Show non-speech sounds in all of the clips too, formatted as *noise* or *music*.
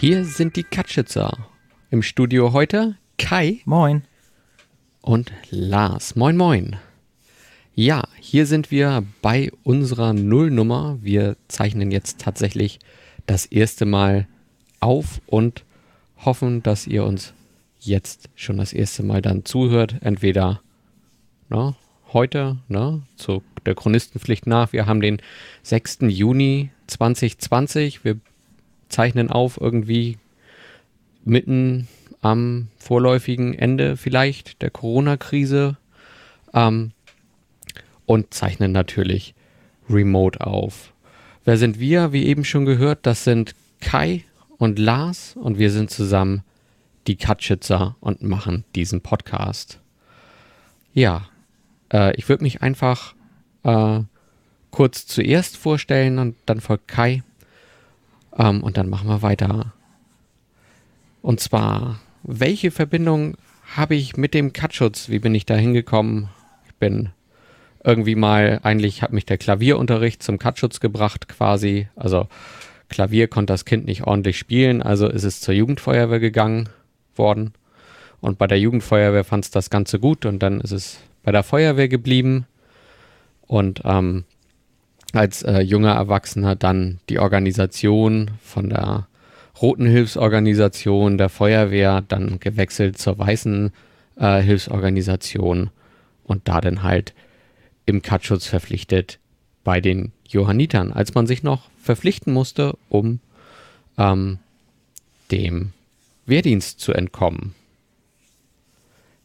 Hier sind die Katschitzer. Im Studio heute Kai. Moin. Und Lars. Moin, moin. Ja, hier sind wir bei unserer Nullnummer. Wir zeichnen jetzt tatsächlich das erste Mal auf und hoffen, dass ihr uns jetzt schon das erste Mal dann zuhört. Entweder na, heute, ne, zu der Chronistenpflicht nach. Wir haben den 6. Juni 2020. Wir zeichnen auf irgendwie mitten am vorläufigen Ende vielleicht der Corona-Krise ähm, und zeichnen natürlich remote auf. Wer sind wir? Wie eben schon gehört, das sind Kai und Lars und wir sind zusammen die Katschitzer und machen diesen Podcast. Ja, äh, ich würde mich einfach äh, kurz zuerst vorstellen und dann folgt Kai. Ähm, und dann machen wir weiter. Und zwar, welche Verbindung habe ich mit dem Cutschutz? Wie bin ich da hingekommen? Ich bin irgendwie mal, eigentlich hat mich der Klavierunterricht zum Cutschutz gebracht quasi. Also Klavier konnte das Kind nicht ordentlich spielen, also ist es zur Jugendfeuerwehr gegangen worden. Und bei der Jugendfeuerwehr fand es das Ganze gut und dann ist es bei der Feuerwehr geblieben und ähm, als äh, junger Erwachsener dann die Organisation von der Roten Hilfsorganisation der Feuerwehr dann gewechselt zur Weißen äh, Hilfsorganisation und da dann halt im Katschutz verpflichtet bei den Johannitern, als man sich noch verpflichten musste, um ähm, dem Wehrdienst zu entkommen.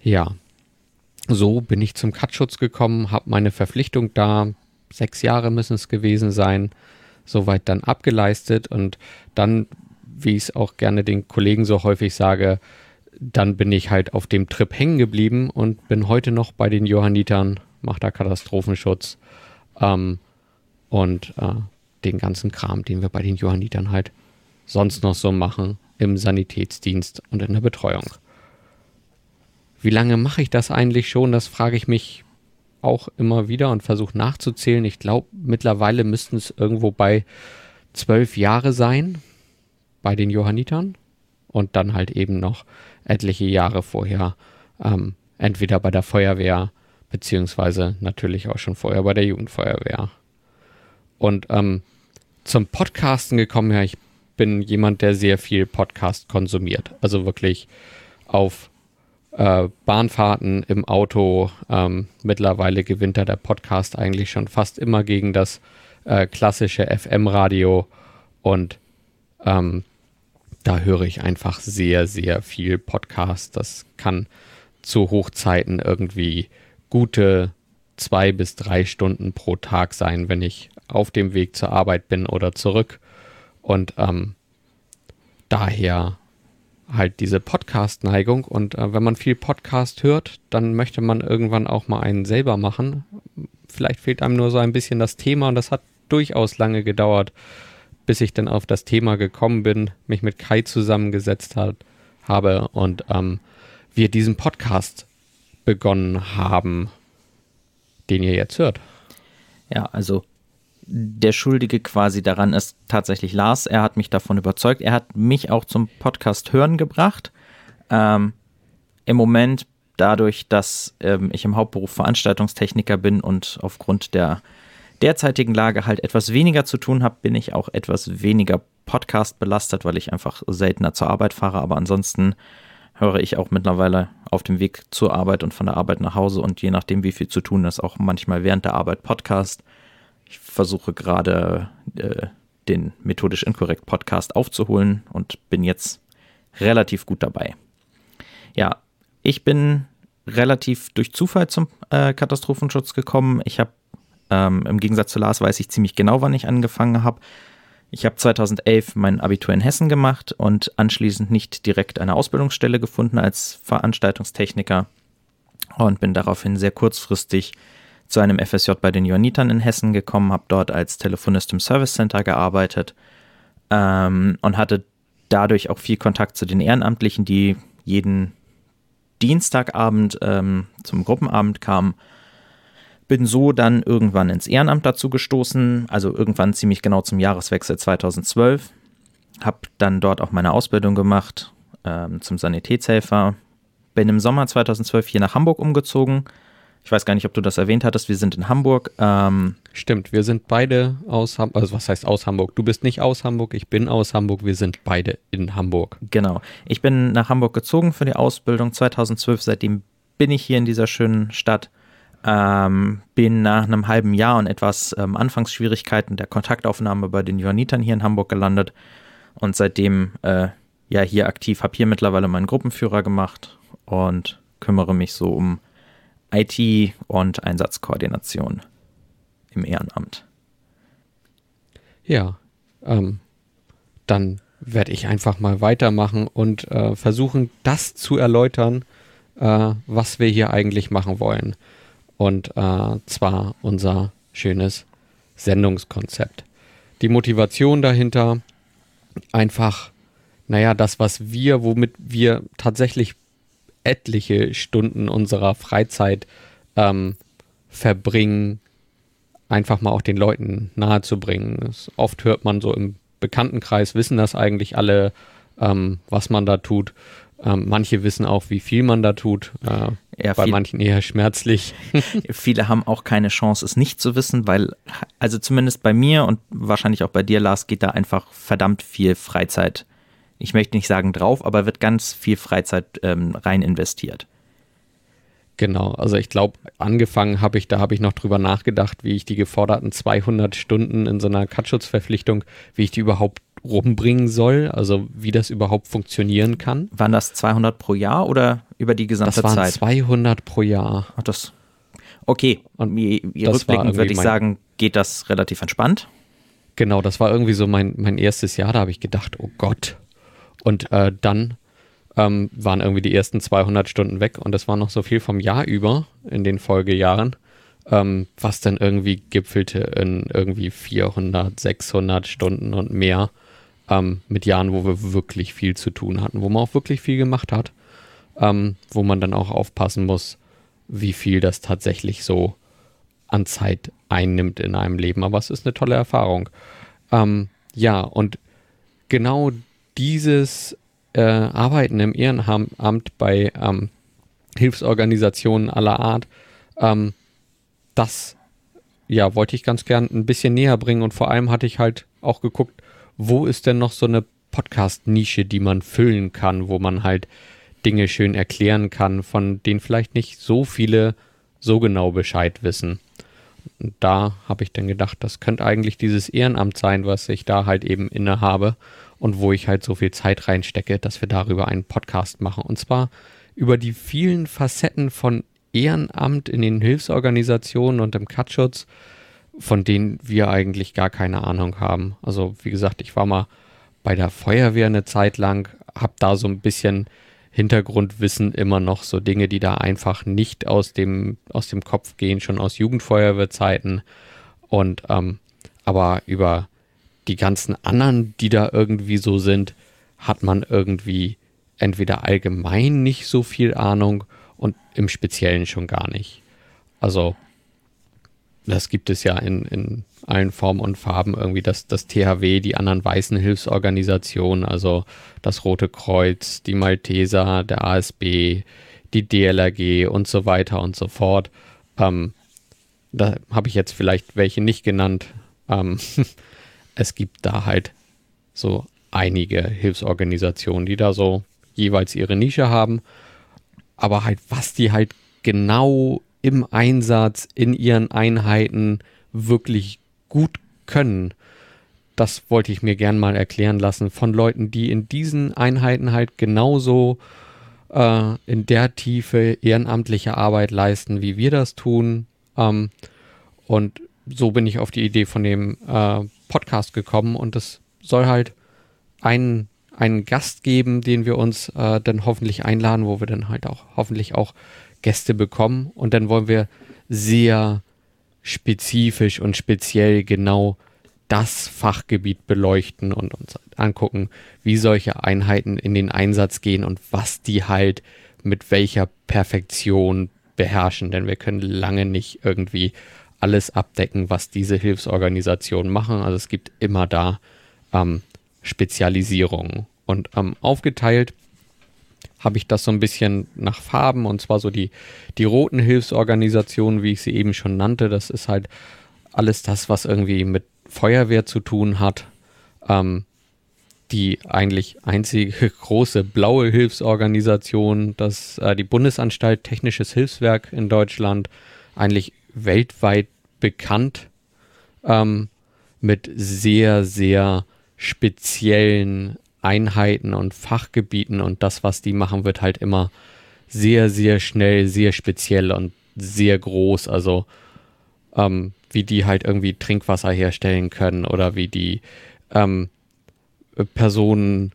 Ja, so bin ich zum Katschutz gekommen, habe meine Verpflichtung da, sechs Jahre müssen es gewesen sein, soweit dann abgeleistet und dann, wie ich es auch gerne den Kollegen so häufig sage, dann bin ich halt auf dem Trip hängen geblieben und bin heute noch bei den Johannitern, mache da Katastrophenschutz ähm, und äh, den ganzen Kram, den wir bei den Johannitern halt sonst noch so machen im Sanitätsdienst und in der Betreuung. Wie lange mache ich das eigentlich schon? Das frage ich mich auch immer wieder und versuche nachzuzählen. Ich glaube, mittlerweile müssten es irgendwo bei zwölf Jahre sein bei den Johannitern und dann halt eben noch etliche Jahre vorher ähm, entweder bei der Feuerwehr beziehungsweise natürlich auch schon vorher bei der Jugendfeuerwehr. Und ähm, zum Podcasten gekommen, ja, ich bin jemand, der sehr viel Podcast konsumiert. Also wirklich auf äh, Bahnfahrten im Auto. Ähm, mittlerweile gewinnt da der Podcast eigentlich schon fast immer gegen das äh, klassische FM-Radio und ähm, da höre ich einfach sehr, sehr viel Podcast. Das kann zu Hochzeiten irgendwie gute zwei bis drei Stunden pro Tag sein, wenn ich auf dem Weg zur Arbeit bin oder zurück. Und ähm, daher halt diese Podcast-Neigung und äh, wenn man viel Podcast hört, dann möchte man irgendwann auch mal einen selber machen. Vielleicht fehlt einem nur so ein bisschen das Thema und das hat durchaus lange gedauert, bis ich dann auf das Thema gekommen bin, mich mit Kai zusammengesetzt hat, habe und ähm, wir diesen Podcast begonnen haben, den ihr jetzt hört. Ja, also der Schuldige quasi daran ist tatsächlich Lars. Er hat mich davon überzeugt. Er hat mich auch zum Podcast hören gebracht. Ähm, Im Moment dadurch, dass ähm, ich im Hauptberuf Veranstaltungstechniker bin und aufgrund der derzeitigen Lage halt etwas weniger zu tun habe, bin ich auch etwas weniger Podcast belastet, weil ich einfach seltener zur Arbeit fahre. Aber ansonsten höre ich auch mittlerweile auf dem Weg zur Arbeit und von der Arbeit nach Hause und je nachdem, wie viel zu tun ist, auch manchmal während der Arbeit Podcast. Ich versuche gerade äh, den methodisch inkorrekt Podcast aufzuholen und bin jetzt relativ gut dabei. Ja, ich bin relativ durch Zufall zum äh, Katastrophenschutz gekommen. Ich habe ähm, im Gegensatz zu Lars weiß ich ziemlich genau, wann ich angefangen habe. Ich habe 2011 mein Abitur in Hessen gemacht und anschließend nicht direkt eine Ausbildungsstelle gefunden als Veranstaltungstechniker und bin daraufhin sehr kurzfristig zu einem FSJ bei den Johannitern in Hessen gekommen, habe dort als Telefonist im Service Center gearbeitet ähm, und hatte dadurch auch viel Kontakt zu den Ehrenamtlichen, die jeden Dienstagabend ähm, zum Gruppenabend kamen. Bin so dann irgendwann ins Ehrenamt dazu gestoßen, also irgendwann ziemlich genau zum Jahreswechsel 2012. habe dann dort auch meine Ausbildung gemacht ähm, zum Sanitätshelfer. Bin im Sommer 2012 hier nach Hamburg umgezogen. Ich weiß gar nicht, ob du das erwähnt hattest. Wir sind in Hamburg. Ähm, Stimmt, wir sind beide aus Hamburg. Also, was heißt aus Hamburg? Du bist nicht aus Hamburg, ich bin aus Hamburg. Wir sind beide in Hamburg. Genau. Ich bin nach Hamburg gezogen für die Ausbildung 2012. Seitdem bin ich hier in dieser schönen Stadt. Ähm, bin nach einem halben Jahr und etwas ähm, Anfangsschwierigkeiten der Kontaktaufnahme bei den Johannitern hier in Hamburg gelandet und seitdem äh, ja hier aktiv, habe hier mittlerweile meinen Gruppenführer gemacht und kümmere mich so um IT und Einsatzkoordination im Ehrenamt. Ja, ähm, dann werde ich einfach mal weitermachen und äh, versuchen, das zu erläutern, äh, was wir hier eigentlich machen wollen. Und äh, zwar unser schönes Sendungskonzept. Die Motivation dahinter, einfach, naja, das, was wir, womit wir tatsächlich etliche Stunden unserer Freizeit ähm, verbringen, einfach mal auch den Leuten nahezubringen. Oft hört man so im Bekanntenkreis, wissen das eigentlich alle, ähm, was man da tut. Ähm, manche wissen auch, wie viel man da tut. Äh, ja, bei manchen eher schmerzlich. *laughs* *laughs* viele haben auch keine Chance, es nicht zu wissen, weil, also zumindest bei mir und wahrscheinlich auch bei dir, Lars, geht da einfach verdammt viel Freizeit. Ich möchte nicht sagen drauf, aber wird ganz viel Freizeit ähm, rein investiert. Genau, also ich glaube, angefangen habe ich, da habe ich noch drüber nachgedacht, wie ich die geforderten 200 Stunden in so einer Cutschutzverpflichtung, wie ich die überhaupt rumbringen soll, also wie das überhaupt funktionieren kann. Waren das 200 pro Jahr oder über die gesamte Zeit? Das waren Zeit? 200 pro Jahr. Ach, das, okay, und rückblickend würde ich sagen, geht das relativ entspannt. Genau, das war irgendwie so mein, mein erstes Jahr, da habe ich gedacht, oh Gott. Und äh, dann ähm, waren irgendwie die ersten 200 Stunden weg und es war noch so viel vom Jahr über in den Folgejahren, ähm, was dann irgendwie gipfelte in irgendwie 400, 600 Stunden und mehr ähm, mit Jahren, wo wir wirklich viel zu tun hatten, wo man auch wirklich viel gemacht hat, ähm, wo man dann auch aufpassen muss, wie viel das tatsächlich so an Zeit einnimmt in einem Leben. Aber es ist eine tolle Erfahrung. Ähm, ja, und genau dieses äh, Arbeiten im Ehrenamt bei ähm, Hilfsorganisationen aller Art, ähm, das ja, wollte ich ganz gern ein bisschen näher bringen und vor allem hatte ich halt auch geguckt, wo ist denn noch so eine Podcast-Nische, die man füllen kann, wo man halt Dinge schön erklären kann, von denen vielleicht nicht so viele so genau Bescheid wissen. Und da habe ich dann gedacht, das könnte eigentlich dieses Ehrenamt sein, was ich da halt eben innehabe und wo ich halt so viel Zeit reinstecke, dass wir darüber einen Podcast machen. Und zwar über die vielen Facetten von Ehrenamt in den Hilfsorganisationen und im Katschutz, von denen wir eigentlich gar keine Ahnung haben. Also wie gesagt, ich war mal bei der Feuerwehr eine Zeit lang, habe da so ein bisschen Hintergrundwissen immer noch, so Dinge, die da einfach nicht aus dem, aus dem Kopf gehen, schon aus Jugendfeuerwehrzeiten. Und ähm, aber über die ganzen anderen, die da irgendwie so sind, hat man irgendwie entweder allgemein nicht so viel Ahnung und im Speziellen schon gar nicht. Also, das gibt es ja in, in allen Formen und Farben irgendwie, das, das THW, die anderen weißen Hilfsorganisationen, also das Rote Kreuz, die Malteser, der ASB, die DLRG und so weiter und so fort. Ähm, da habe ich jetzt vielleicht welche nicht genannt. Ähm, *laughs* es gibt da halt so einige Hilfsorganisationen, die da so jeweils ihre Nische haben. Aber halt, was die halt genau im Einsatz in ihren Einheiten wirklich gut können, das wollte ich mir gern mal erklären lassen von Leuten, die in diesen Einheiten halt genauso äh, in der Tiefe ehrenamtliche Arbeit leisten, wie wir das tun. Ähm, und so bin ich auf die Idee von dem äh, Podcast gekommen und es soll halt einen, einen Gast geben, den wir uns äh, dann hoffentlich einladen, wo wir dann halt auch hoffentlich auch Gäste bekommen und dann wollen wir sehr spezifisch und speziell genau das Fachgebiet beleuchten und uns angucken, wie solche Einheiten in den Einsatz gehen und was die halt mit welcher Perfektion beherrschen. Denn wir können lange nicht irgendwie alles abdecken, was diese Hilfsorganisationen machen. Also es gibt immer da ähm, Spezialisierungen. Und ähm, aufgeteilt habe ich das so ein bisschen nach Farben und zwar so die, die roten Hilfsorganisationen, wie ich sie eben schon nannte. Das ist halt alles das, was irgendwie mit Feuerwehr zu tun hat. Ähm, die eigentlich einzige *laughs* große blaue Hilfsorganisation, das äh, die Bundesanstalt Technisches Hilfswerk in Deutschland, eigentlich weltweit bekannt ähm, mit sehr, sehr speziellen Einheiten und Fachgebieten und das, was die machen, wird halt immer sehr, sehr schnell, sehr speziell und sehr groß. Also ähm, wie die halt irgendwie Trinkwasser herstellen können oder wie die ähm, Personen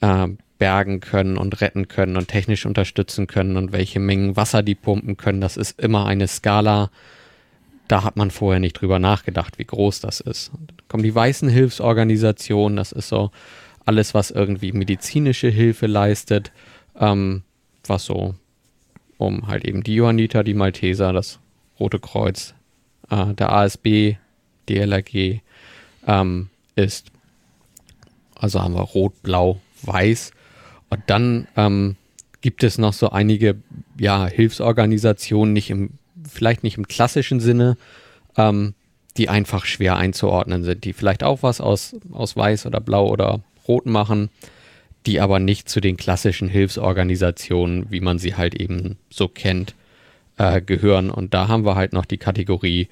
äh, bergen können und retten können und technisch unterstützen können und welche Mengen Wasser die pumpen können. Das ist immer eine Skala, da hat man vorher nicht drüber nachgedacht, wie groß das ist. Und dann kommen die weißen Hilfsorganisationen, das ist so alles, was irgendwie medizinische Hilfe leistet, ähm, was so um halt eben die Johanniter, die Malteser, das Rote Kreuz, äh, der ASB, die LRG ähm, ist. Also haben wir Rot, Blau, Weiß. Und dann ähm, gibt es noch so einige ja, Hilfsorganisationen, nicht im, vielleicht nicht im klassischen Sinne, ähm, die einfach schwer einzuordnen sind, die vielleicht auch was aus, aus Weiß oder Blau oder Rot machen, die aber nicht zu den klassischen Hilfsorganisationen, wie man sie halt eben so kennt, äh, gehören. Und da haben wir halt noch die Kategorie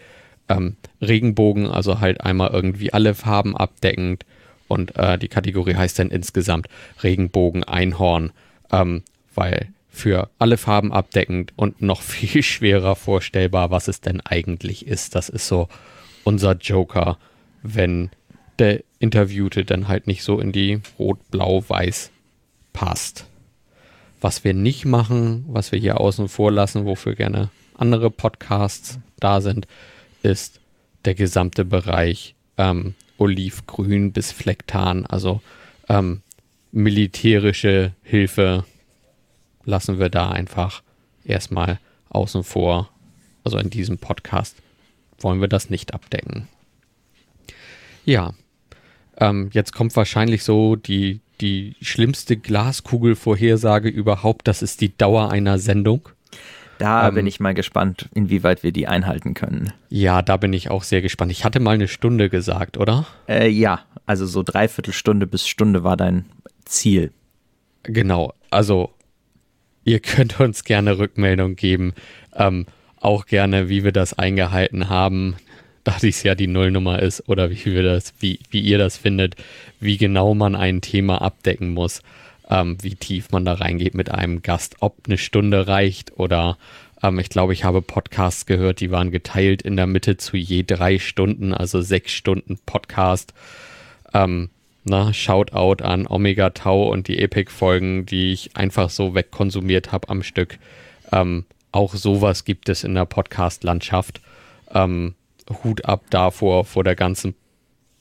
ähm, Regenbogen, also halt einmal irgendwie alle Farben abdeckend. Und äh, die Kategorie heißt dann insgesamt Regenbogen Einhorn, ähm, weil für alle Farben abdeckend und noch *laughs* viel schwerer vorstellbar, was es denn eigentlich ist. Das ist so unser Joker, wenn der Interviewte dann halt nicht so in die Rot-Blau-Weiß passt. Was wir nicht machen, was wir hier außen vor lassen, wofür gerne andere Podcasts da sind, ist der gesamte Bereich ähm, Olivgrün bis Flecktarn, also ähm, militärische Hilfe lassen wir da einfach erstmal außen vor. Also in diesem Podcast wollen wir das nicht abdecken. Ja, ähm, jetzt kommt wahrscheinlich so die, die schlimmste Glaskugelvorhersage überhaupt. Das ist die Dauer einer Sendung. Da ähm, bin ich mal gespannt, inwieweit wir die einhalten können. Ja, da bin ich auch sehr gespannt. Ich hatte mal eine Stunde gesagt, oder? Äh, ja, also so dreiviertel Stunde bis Stunde war dein Ziel. Genau, also ihr könnt uns gerne Rückmeldung geben. Ähm, auch gerne, wie wir das eingehalten haben da dies ja die Nullnummer ist oder wie wir das, wie, wie ihr das findet, wie genau man ein Thema abdecken muss, ähm, wie tief man da reingeht mit einem Gast, ob eine Stunde reicht oder ähm, ich glaube, ich habe Podcasts gehört, die waren geteilt in der Mitte zu je drei Stunden, also sechs Stunden Podcast. Ähm, na, Shoutout an Omega Tau und die Epic-Folgen, die ich einfach so wegkonsumiert habe am Stück. Ähm, auch sowas gibt es in der Podcast-Landschaft. Ähm, Hut ab davor, vor der ganzen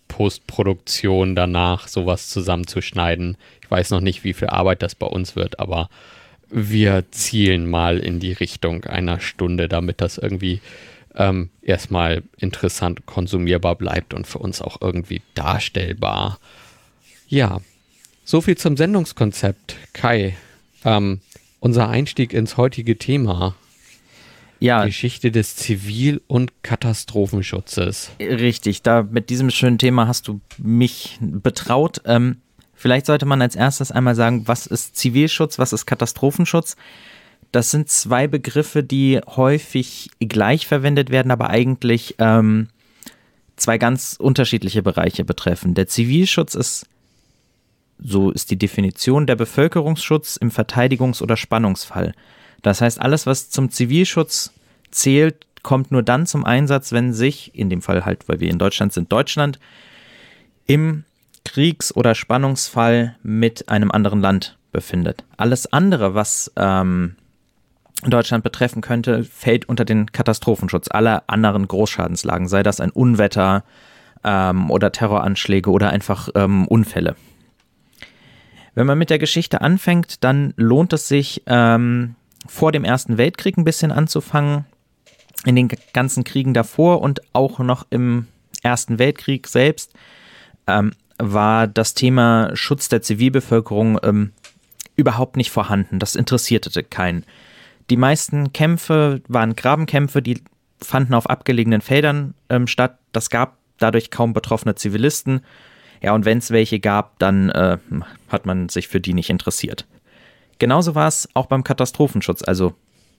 Postproduktion danach sowas zusammenzuschneiden. Ich weiß noch nicht, wie viel Arbeit das bei uns wird, aber wir zielen mal in die Richtung einer Stunde, damit das irgendwie ähm, erstmal interessant konsumierbar bleibt und für uns auch irgendwie darstellbar. Ja, so viel zum Sendungskonzept. Kai, ähm, unser Einstieg ins heutige Thema ja. Geschichte des Zivil- und Katastrophenschutzes. Richtig, da mit diesem schönen Thema hast du mich betraut. Ähm, vielleicht sollte man als erstes einmal sagen, was ist Zivilschutz, was ist Katastrophenschutz? Das sind zwei Begriffe, die häufig gleich verwendet werden, aber eigentlich ähm, zwei ganz unterschiedliche Bereiche betreffen. Der Zivilschutz ist, so ist die Definition, der Bevölkerungsschutz im Verteidigungs- oder Spannungsfall. Das heißt, alles, was zum Zivilschutz zählt, kommt nur dann zum Einsatz, wenn sich, in dem Fall halt, weil wir in Deutschland sind, Deutschland, im Kriegs- oder Spannungsfall mit einem anderen Land befindet. Alles andere, was ähm, Deutschland betreffen könnte, fällt unter den Katastrophenschutz aller anderen Großschadenslagen, sei das ein Unwetter ähm, oder Terroranschläge oder einfach ähm, Unfälle. Wenn man mit der Geschichte anfängt, dann lohnt es sich, ähm, vor dem Ersten Weltkrieg ein bisschen anzufangen, in den ganzen Kriegen davor und auch noch im Ersten Weltkrieg selbst, ähm, war das Thema Schutz der Zivilbevölkerung ähm, überhaupt nicht vorhanden. Das interessierte keinen. Die meisten Kämpfe waren Grabenkämpfe, die fanden auf abgelegenen Feldern ähm, statt. Das gab dadurch kaum betroffene Zivilisten. Ja, und wenn es welche gab, dann äh, hat man sich für die nicht interessiert. Genauso war es auch beim Katastrophenschutz, also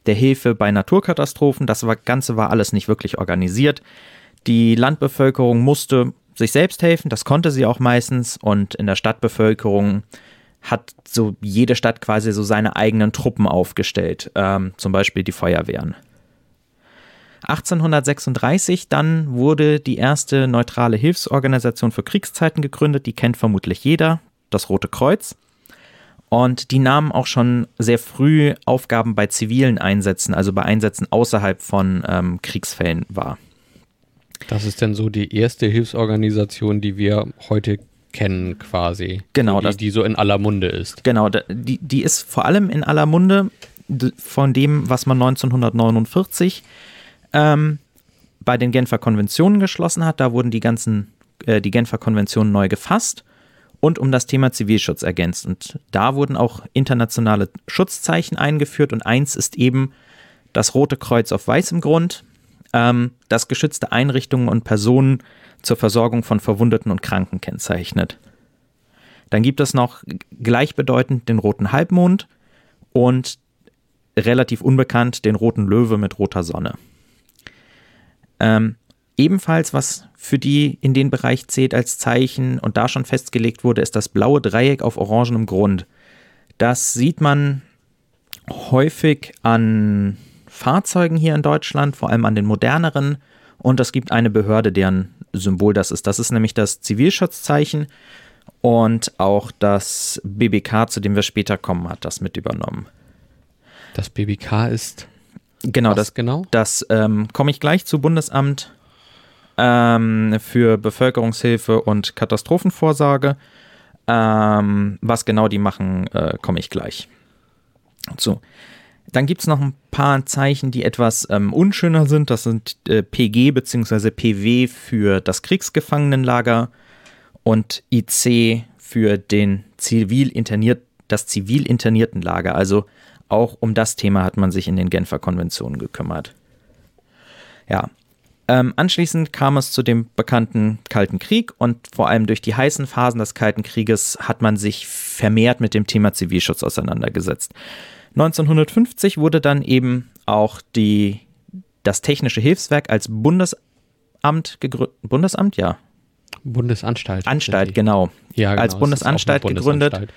der Hilfe bei Naturkatastrophen. Das Ganze war alles nicht wirklich organisiert. Die Landbevölkerung musste sich selbst helfen, das konnte sie auch meistens. Und in der Stadtbevölkerung hat so jede Stadt quasi so seine eigenen Truppen aufgestellt, ähm, zum Beispiel die Feuerwehren. 1836 dann wurde die erste neutrale Hilfsorganisation für Kriegszeiten gegründet, die kennt vermutlich jeder, das Rote Kreuz. Und die nahmen auch schon sehr früh Aufgaben bei zivilen Einsätzen, also bei Einsätzen außerhalb von ähm, Kriegsfällen wahr. Das ist dann so die erste Hilfsorganisation, die wir heute kennen quasi. Genau. Die, das, die so in aller Munde ist. Genau, die, die ist vor allem in aller Munde von dem, was man 1949 ähm, bei den Genfer Konventionen geschlossen hat. Da wurden die ganzen, äh, die Genfer Konventionen neu gefasst und um das Thema Zivilschutz ergänzt. Und da wurden auch internationale Schutzzeichen eingeführt und eins ist eben das Rote Kreuz auf weißem Grund, ähm, das geschützte Einrichtungen und Personen zur Versorgung von Verwundeten und Kranken kennzeichnet. Dann gibt es noch gleichbedeutend den roten Halbmond und relativ unbekannt den roten Löwe mit roter Sonne. Ähm, ebenfalls, was für die in den Bereich zählt als Zeichen und da schon festgelegt wurde, ist das blaue Dreieck auf orangenem Grund. Das sieht man häufig an Fahrzeugen hier in Deutschland, vor allem an den moderneren. Und es gibt eine Behörde, deren Symbol das ist. Das ist nämlich das Zivilschutzzeichen und auch das BBK, zu dem wir später kommen, hat das mit übernommen. Das BBK ist Genau, Was das genau. Das ähm, komme ich gleich zu Bundesamt ähm, für Bevölkerungshilfe und Katastrophenvorsorge. Ähm, was genau die machen, äh, komme ich gleich zu. Dann gibt es noch ein paar Zeichen, die etwas ähm, unschöner sind. Das sind äh, PG bzw. PW für das Kriegsgefangenenlager und IC für den zivil interniert, das zivil internierten Lager. Also auch um das Thema hat man sich in den Genfer Konventionen gekümmert. Ja. Ähm, anschließend kam es zu dem bekannten Kalten Krieg und vor allem durch die heißen Phasen des Kalten Krieges hat man sich vermehrt mit dem Thema Zivilschutz auseinandergesetzt. 1950 wurde dann eben auch die, das Technische Hilfswerk als Bundesamt gegründet. Bundesamt, ja. Bundesanstalt. Anstalt, genau. Ja, genau. Als Bundesanstalt gegründet.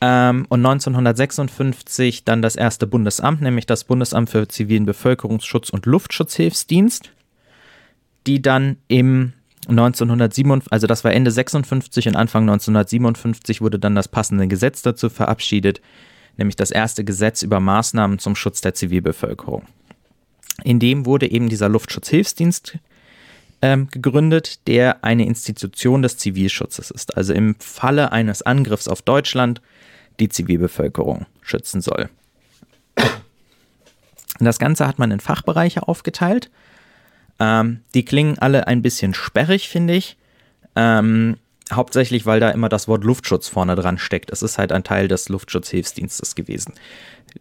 Ähm, und 1956 dann das erste Bundesamt, nämlich das Bundesamt für zivilen Bevölkerungsschutz und Luftschutzhilfsdienst, die dann im 1957, also das war Ende 56 und Anfang 1957 wurde dann das passende Gesetz dazu verabschiedet, nämlich das erste Gesetz über Maßnahmen zum Schutz der Zivilbevölkerung. In dem wurde eben dieser Luftschutzhilfsdienst ähm, gegründet, der eine Institution des Zivilschutzes ist. Also im Falle eines Angriffs auf Deutschland die Zivilbevölkerung schützen soll. Das Ganze hat man in Fachbereiche aufgeteilt. Ähm, die klingen alle ein bisschen sperrig, finde ich. Ähm, hauptsächlich, weil da immer das Wort Luftschutz vorne dran steckt. Es ist halt ein Teil des Luftschutzhilfsdienstes gewesen.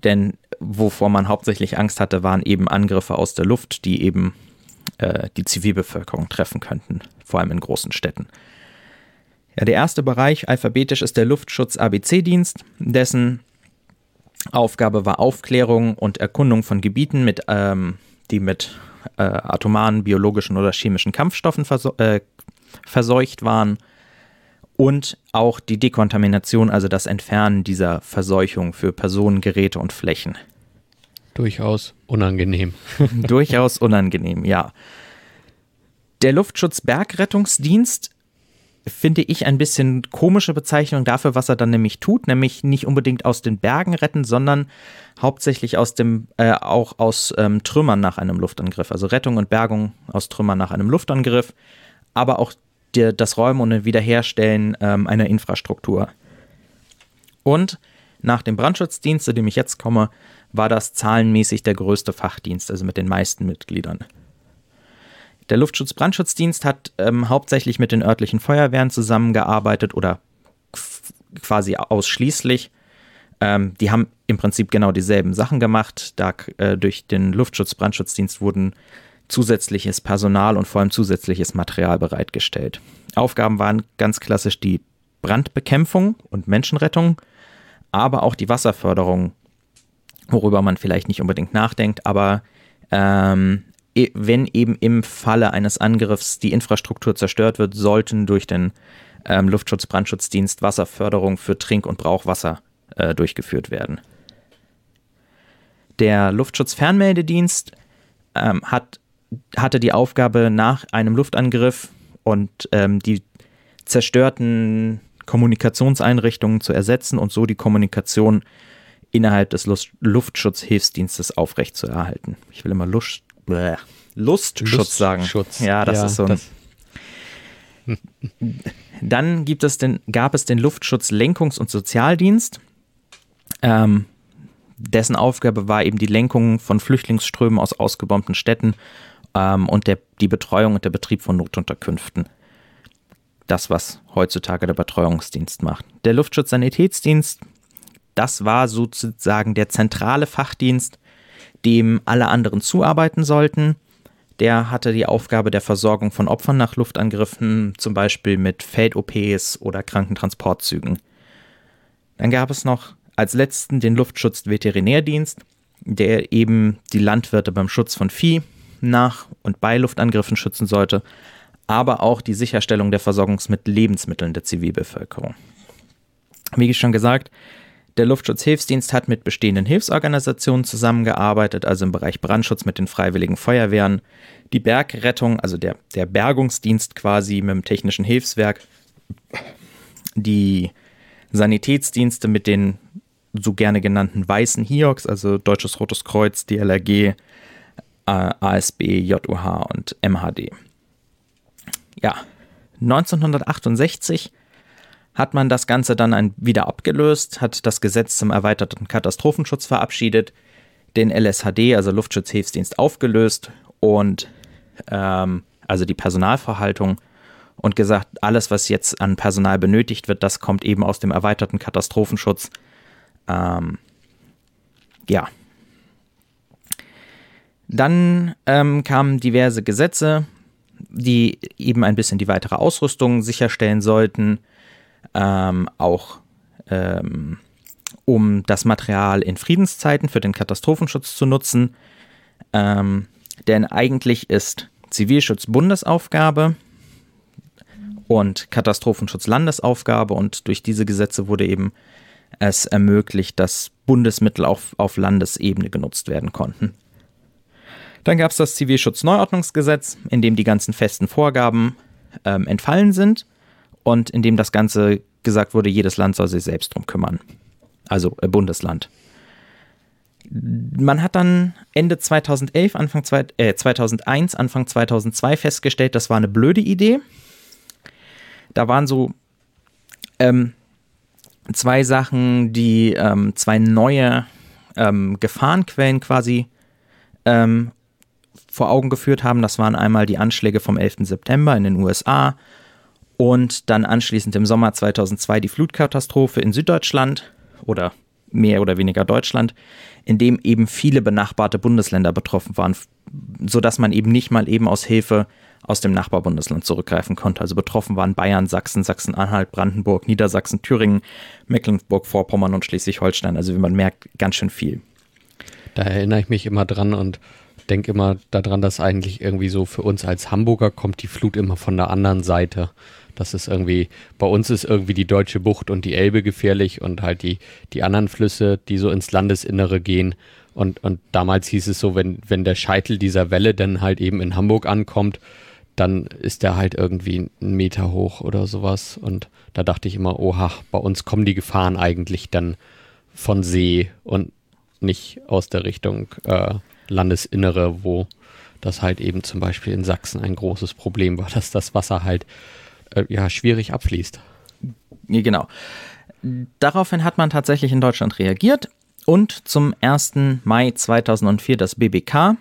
Denn wovor man hauptsächlich Angst hatte, waren eben Angriffe aus der Luft, die eben äh, die Zivilbevölkerung treffen könnten, vor allem in großen Städten. Ja, der erste Bereich alphabetisch ist der Luftschutz ABC-Dienst, dessen Aufgabe war Aufklärung und Erkundung von Gebieten, mit, ähm, die mit äh, atomaren, biologischen oder chemischen Kampfstoffen verso äh, verseucht waren und auch die Dekontamination, also das Entfernen dieser Verseuchung für Personen, Geräte und Flächen. Durchaus unangenehm. *laughs* Durchaus unangenehm, ja. Der Luftschutz Bergrettungsdienst finde ich ein bisschen komische Bezeichnung dafür, was er dann nämlich tut, nämlich nicht unbedingt aus den Bergen retten, sondern hauptsächlich aus dem, äh, auch aus ähm, Trümmern nach einem Luftangriff. Also Rettung und Bergung aus Trümmern nach einem Luftangriff, aber auch der, das Räumen und Wiederherstellen ähm, einer Infrastruktur. Und nach dem Brandschutzdienst, zu dem ich jetzt komme, war das zahlenmäßig der größte Fachdienst, also mit den meisten Mitgliedern. Der Luftschutz-Brandschutzdienst hat ähm, hauptsächlich mit den örtlichen Feuerwehren zusammengearbeitet oder quasi ausschließlich. Ähm, die haben im Prinzip genau dieselben Sachen gemacht. Da äh, durch den Luftschutz-Brandschutzdienst wurden zusätzliches Personal und vor allem zusätzliches Material bereitgestellt. Aufgaben waren ganz klassisch die Brandbekämpfung und Menschenrettung, aber auch die Wasserförderung, worüber man vielleicht nicht unbedingt nachdenkt, aber ähm, wenn eben im Falle eines Angriffs die Infrastruktur zerstört wird, sollten durch den ähm, Luftschutz-Brandschutzdienst Wasserförderung für Trink- und Brauchwasser äh, durchgeführt werden. Der Luftschutz-Fernmeldedienst ähm, hat, hatte die Aufgabe, nach einem Luftangriff und ähm, die zerstörten Kommunikationseinrichtungen zu ersetzen und so die Kommunikation innerhalb des Luftschutzhilfsdienstes aufrechtzuerhalten. Ich will immer Lust Bäh. Lustschutz, Lustschutz sagen. Schutz. Ja, das ja, ist so ein. *laughs* Dann gibt es den, gab es den Luftschutz Lenkungs- und Sozialdienst. Ähm, dessen Aufgabe war eben die Lenkung von Flüchtlingsströmen aus ausgebombten Städten ähm, und der, die Betreuung und der Betrieb von Notunterkünften. Das, was heutzutage der Betreuungsdienst macht. Der Luftschutz-Sanitätsdienst, das war sozusagen der zentrale Fachdienst, dem alle anderen zuarbeiten sollten. Der hatte die Aufgabe der Versorgung von Opfern nach Luftangriffen, zum Beispiel mit Feld-OPs oder Krankentransportzügen. Dann gab es noch als letzten den Luftschutz-Veterinärdienst, der eben die Landwirte beim Schutz von Vieh nach und bei Luftangriffen schützen sollte, aber auch die Sicherstellung der Versorgung mit Lebensmitteln der Zivilbevölkerung. Wie schon gesagt, der Luftschutzhilfsdienst hat mit bestehenden Hilfsorganisationen zusammengearbeitet, also im Bereich Brandschutz mit den Freiwilligen Feuerwehren, die Bergrettung, also der, der Bergungsdienst quasi mit dem Technischen Hilfswerk, die Sanitätsdienste mit den so gerne genannten weißen HIOX, also Deutsches Rotes Kreuz, DLRG, ASB, JUH und MHD. Ja, 1968 hat man das Ganze dann wieder abgelöst, hat das Gesetz zum erweiterten Katastrophenschutz verabschiedet, den LSHD, also Luftschutzhilfsdienst, aufgelöst und ähm, also die Personalverhaltung und gesagt, alles, was jetzt an Personal benötigt wird, das kommt eben aus dem erweiterten Katastrophenschutz. Ähm, ja. Dann ähm, kamen diverse Gesetze, die eben ein bisschen die weitere Ausrüstung sicherstellen sollten ähm, auch ähm, um das Material in Friedenszeiten für den Katastrophenschutz zu nutzen. Ähm, denn eigentlich ist Zivilschutz Bundesaufgabe und Katastrophenschutz Landesaufgabe und durch diese Gesetze wurde eben es ermöglicht, dass Bundesmittel auf, auf Landesebene genutzt werden konnten. Dann gab es das Zivilschutzneuordnungsgesetz, in dem die ganzen festen Vorgaben ähm, entfallen sind und in dem das Ganze gesagt wurde, jedes Land soll sich selbst drum kümmern. Also äh, Bundesland. Man hat dann Ende 2011, Anfang zwei, äh, 2001, Anfang 2002 festgestellt, das war eine blöde Idee. Da waren so ähm, zwei Sachen, die ähm, zwei neue ähm, Gefahrenquellen quasi ähm, vor Augen geführt haben. Das waren einmal die Anschläge vom 11. September in den USA und dann anschließend im Sommer 2002 die Flutkatastrophe in Süddeutschland oder mehr oder weniger Deutschland, in dem eben viele benachbarte Bundesländer betroffen waren, sodass man eben nicht mal eben aus Hilfe aus dem Nachbarbundesland zurückgreifen konnte. Also betroffen waren Bayern, Sachsen, Sachsen-Anhalt, Brandenburg, Niedersachsen, Thüringen, Mecklenburg-Vorpommern und Schleswig-Holstein. Also wie man merkt, ganz schön viel. Da erinnere ich mich immer dran und denke immer daran, dass eigentlich irgendwie so für uns als Hamburger kommt die Flut immer von der anderen Seite. Das ist irgendwie, bei uns ist irgendwie die Deutsche Bucht und die Elbe gefährlich und halt die, die anderen Flüsse, die so ins Landesinnere gehen. Und, und damals hieß es so, wenn, wenn der Scheitel dieser Welle dann halt eben in Hamburg ankommt, dann ist der halt irgendwie einen Meter hoch oder sowas. Und da dachte ich immer, oha, bei uns kommen die Gefahren eigentlich dann von See und nicht aus der Richtung äh, Landesinnere, wo das halt eben zum Beispiel in Sachsen ein großes Problem war, *laughs* dass das Wasser halt äh, ja, schwierig abfließt. Genau. Daraufhin hat man tatsächlich in Deutschland reagiert und zum 1. Mai 2004 das BBK,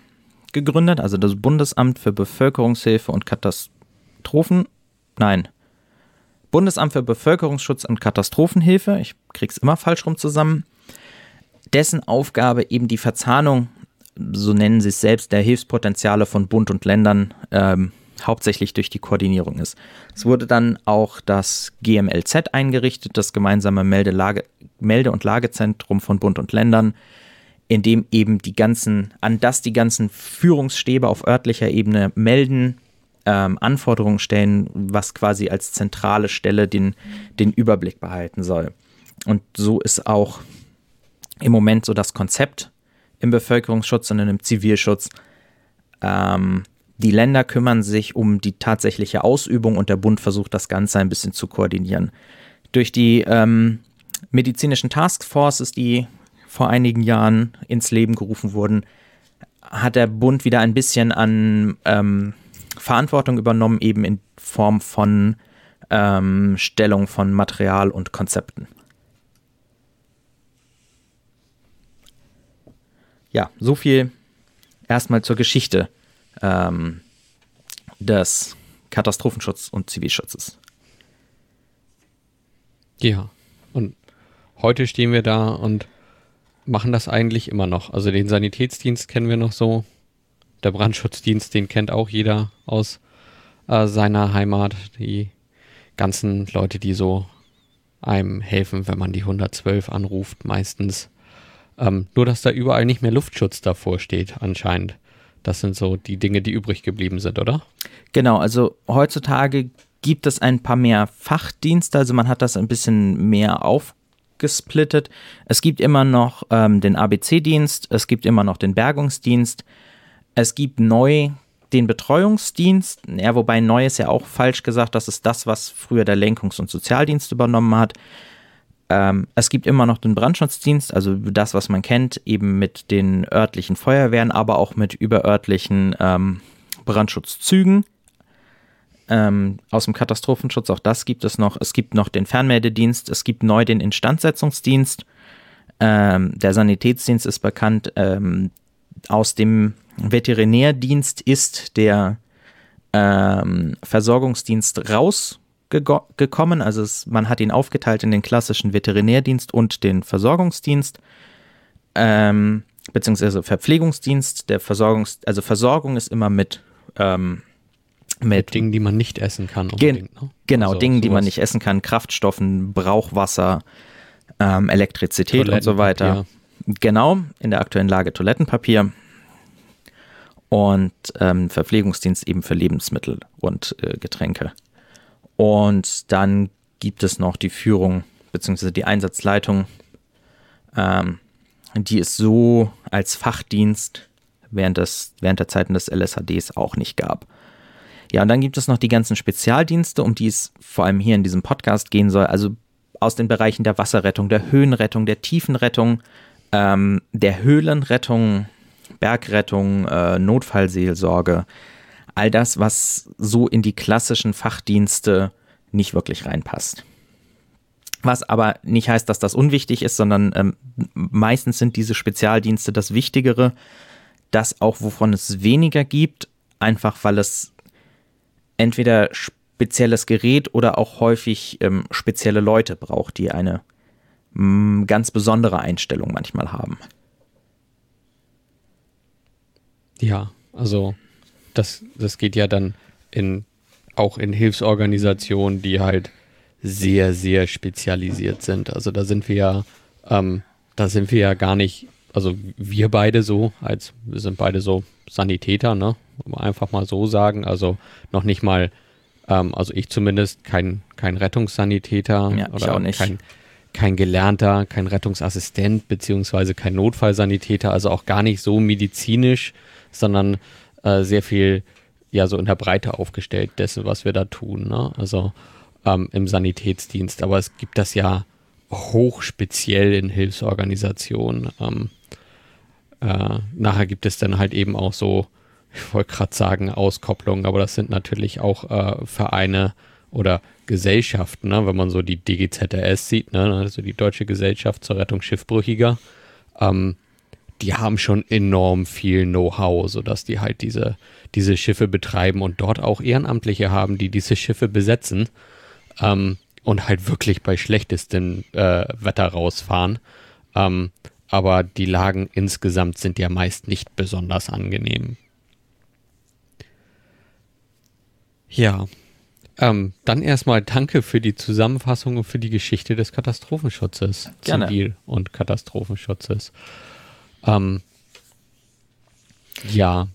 gegründet, also das Bundesamt für Bevölkerungshilfe und Katastrophen. Nein. Bundesamt für Bevölkerungsschutz und Katastrophenhilfe. Ich krieg's immer falsch rum zusammen. Dessen Aufgabe eben die Verzahnung, so nennen sie es selbst, der Hilfspotenziale von Bund und Ländern ähm, hauptsächlich durch die Koordinierung ist. Es wurde dann auch das GMLZ eingerichtet, das gemeinsame Melde-, Melde und Lagezentrum von Bund und Ländern, in dem eben die ganzen, an das die ganzen Führungsstäbe auf örtlicher Ebene melden, ähm, Anforderungen stellen, was quasi als zentrale Stelle den, den Überblick behalten soll. Und so ist auch im Moment so das Konzept im Bevölkerungsschutz und im Zivilschutz. Ähm, die Länder kümmern sich um die tatsächliche Ausübung und der Bund versucht das Ganze ein bisschen zu koordinieren. Durch die ähm, medizinischen Taskforces, die vor einigen Jahren ins Leben gerufen wurden, hat der Bund wieder ein bisschen an ähm, Verantwortung übernommen, eben in Form von ähm, Stellung von Material und Konzepten. Ja, so viel erstmal zur Geschichte ähm, des Katastrophenschutz und Zivilschutzes. Ja, und heute stehen wir da und machen das eigentlich immer noch. Also den Sanitätsdienst kennen wir noch so. Der Brandschutzdienst, den kennt auch jeder aus äh, seiner Heimat. Die ganzen Leute, die so einem helfen, wenn man die 112 anruft, meistens. Ähm, nur, dass da überall nicht mehr Luftschutz davor steht, anscheinend. Das sind so die Dinge, die übrig geblieben sind, oder? Genau, also heutzutage gibt es ein paar mehr Fachdienste, also man hat das ein bisschen mehr aufgesplittet. Es gibt immer noch ähm, den ABC-Dienst, es gibt immer noch den Bergungsdienst, es gibt neu den Betreuungsdienst, ja, wobei neu ist ja auch falsch gesagt, das ist das, was früher der Lenkungs- und Sozialdienst übernommen hat. Ähm, es gibt immer noch den Brandschutzdienst, also das, was man kennt, eben mit den örtlichen Feuerwehren, aber auch mit überörtlichen ähm, Brandschutzzügen. Ähm, aus dem Katastrophenschutz, auch das gibt es noch. Es gibt noch den Fernmeldedienst, es gibt neu den Instandsetzungsdienst. Ähm, der Sanitätsdienst ist bekannt. Ähm, aus dem Veterinärdienst ist der ähm, Versorgungsdienst raus gekommen. Also es, man hat ihn aufgeteilt in den klassischen Veterinärdienst und den Versorgungsdienst, ähm, beziehungsweise Verpflegungsdienst. Der Versorgungs, also Versorgung ist immer mit ähm, mit Dingen, die man nicht essen kann. Gen ne? Genau, also Dingen, die man nicht essen kann, Kraftstoffen, Brauchwasser, ähm, Elektrizität und so weiter. Genau, in der aktuellen Lage Toilettenpapier und ähm, Verpflegungsdienst eben für Lebensmittel und äh, Getränke. Und dann gibt es noch die Führung bzw. die Einsatzleitung. Ähm, die es so als Fachdienst während, des, während der Zeiten des LSHDs auch nicht gab. Ja, und dann gibt es noch die ganzen Spezialdienste, um die es vor allem hier in diesem Podcast gehen soll. Also aus den Bereichen der Wasserrettung, der Höhenrettung, der Tiefenrettung, ähm, der Höhlenrettung, Bergrettung, äh, Notfallseelsorge, all das, was so in die klassischen Fachdienste nicht wirklich reinpasst. Was aber nicht heißt, dass das unwichtig ist, sondern ähm, meistens sind diese Spezialdienste das Wichtigere, das auch, wovon es weniger gibt, einfach weil es entweder spezielles Gerät oder auch häufig ähm, spezielle Leute braucht, die eine mh, mm, ganz besondere Einstellung manchmal haben. Ja, also das, das geht ja dann in, auch in Hilfsorganisationen, die halt sehr, sehr spezialisiert sind. Also da sind wir ja, ähm, da sind wir ja gar nicht, also wir beide so, als wir sind beide so Sanitäter, ne? Einfach mal so sagen. Also noch nicht mal, ähm, also ich zumindest kein, kein Rettungssanitäter ja, oder auch nicht. kein, kein Gelernter, kein Rettungsassistent, beziehungsweise kein Notfallsanitäter, also auch gar nicht so medizinisch, sondern äh, sehr viel ja so in der Breite aufgestellt dessen, was wir da tun. Ne? Also ähm, im Sanitätsdienst. Aber es gibt das ja hochspeziell in Hilfsorganisationen. Ähm, äh, nachher gibt es dann halt eben auch so, ich wollte gerade sagen, Auskopplungen, aber das sind natürlich auch äh, Vereine oder Gesellschaften, ne? wenn man so die DGZRS sieht, ne? also die Deutsche Gesellschaft zur Rettung Schiffbrüchiger. Ähm, die haben schon enorm viel Know-how, sodass die halt diese, diese Schiffe betreiben und dort auch Ehrenamtliche haben, die diese Schiffe besetzen ähm, und halt wirklich bei schlechtestem äh, Wetter rausfahren. Ähm, aber die Lagen insgesamt sind ja meist nicht besonders angenehm. Ja, ähm, dann erstmal danke für die Zusammenfassung und für die Geschichte des Katastrophenschutzes, Gerne. Zivil- und Katastrophenschutzes. Ähm, ja.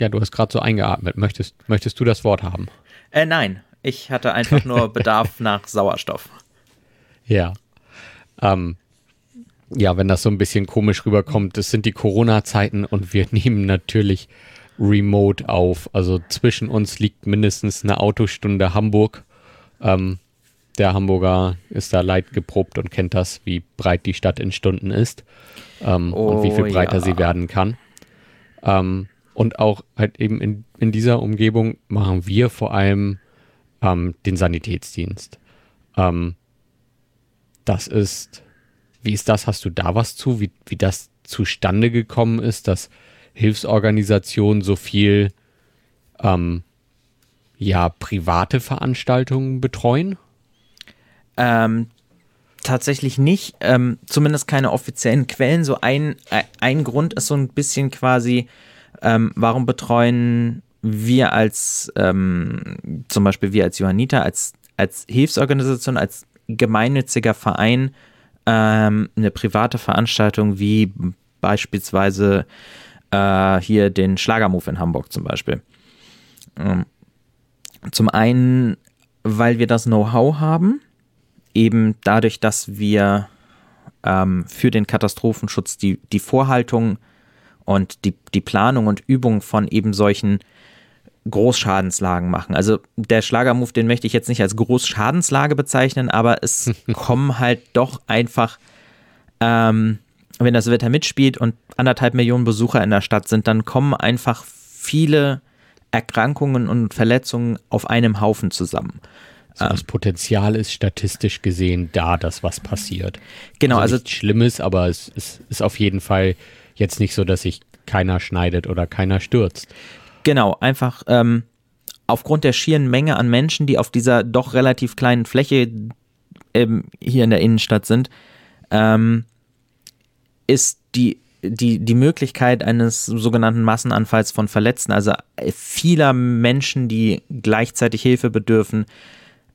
Ja, du hast gerade so eingeatmet. Möchtest, möchtest du das Wort haben? Äh, nein, ich hatte einfach nur *laughs* Bedarf nach Sauerstoff. Ja. Ähm, ja, wenn das so ein bisschen komisch rüberkommt, das sind die Corona-Zeiten und wir *laughs* nehmen natürlich remote auf. Also zwischen uns liegt mindestens eine Autostunde Hamburg. Ähm, der Hamburger ist da leidgeprobt und kennt das, wie breit die Stadt in Stunden ist ähm, und wie viel Oh, breiter ja. sie werden kann. Ähm, und auch halt eben in, in dieser Umgebung machen wir vor allem ähm, den Sanitätsdienst. Ähm, das ist, wie ist das? Hast du da was zu, wie, wie das zustande gekommen ist, dass Hilfsorganisationen so viel ähm, ja, private Veranstaltungen betreuen? Ähm, tatsächlich nicht, ähm, zumindest keine offiziellen Quellen. So ein, ein- ein Grund ist so ein bisschen quasi, ähm, warum betreuen wir als, ähm, zum Beispiel wir als Johanniter, als, als Hilfsorganisation, als gemeinnütziger Verein ähm, eine private Veranstaltung wie beispielsweise äh, hier den Schlagermove in Hamburg zum Beispiel. Ähm, zum einen, weil wir das Know-how haben, eben dadurch, dass wir ähm, für den Katastrophenschutz die, die Vorhaltung und die, die Planung und Übung von eben solchen Großschadenslagen machen. Also der Schlagermove, den möchte ich jetzt nicht als Großschadenslage bezeichnen, aber es *laughs* kommen halt doch einfach, ähm, wenn das Wetter mitspielt und anderthalb Millionen Besucher in der Stadt sind, dann kommen einfach viele Erkrankungen und Verletzungen auf einem Haufen zusammen. So, das Potenzial ist statistisch gesehen da, dass was passiert. Genau, also nichts Schlimmes, aber es, es ist auf jeden Fall jetzt nicht so, dass sich keiner schneidet oder keiner stürzt. Genau, einfach ähm, aufgrund der schieren Menge an Menschen, die auf dieser doch relativ kleinen Fläche ähm, hier in der Innenstadt sind, ähm, ist die, die, die Möglichkeit eines sogenannten Massenanfalls von Verletzten, also vieler Menschen, die gleichzeitig Hilfe bedürfen,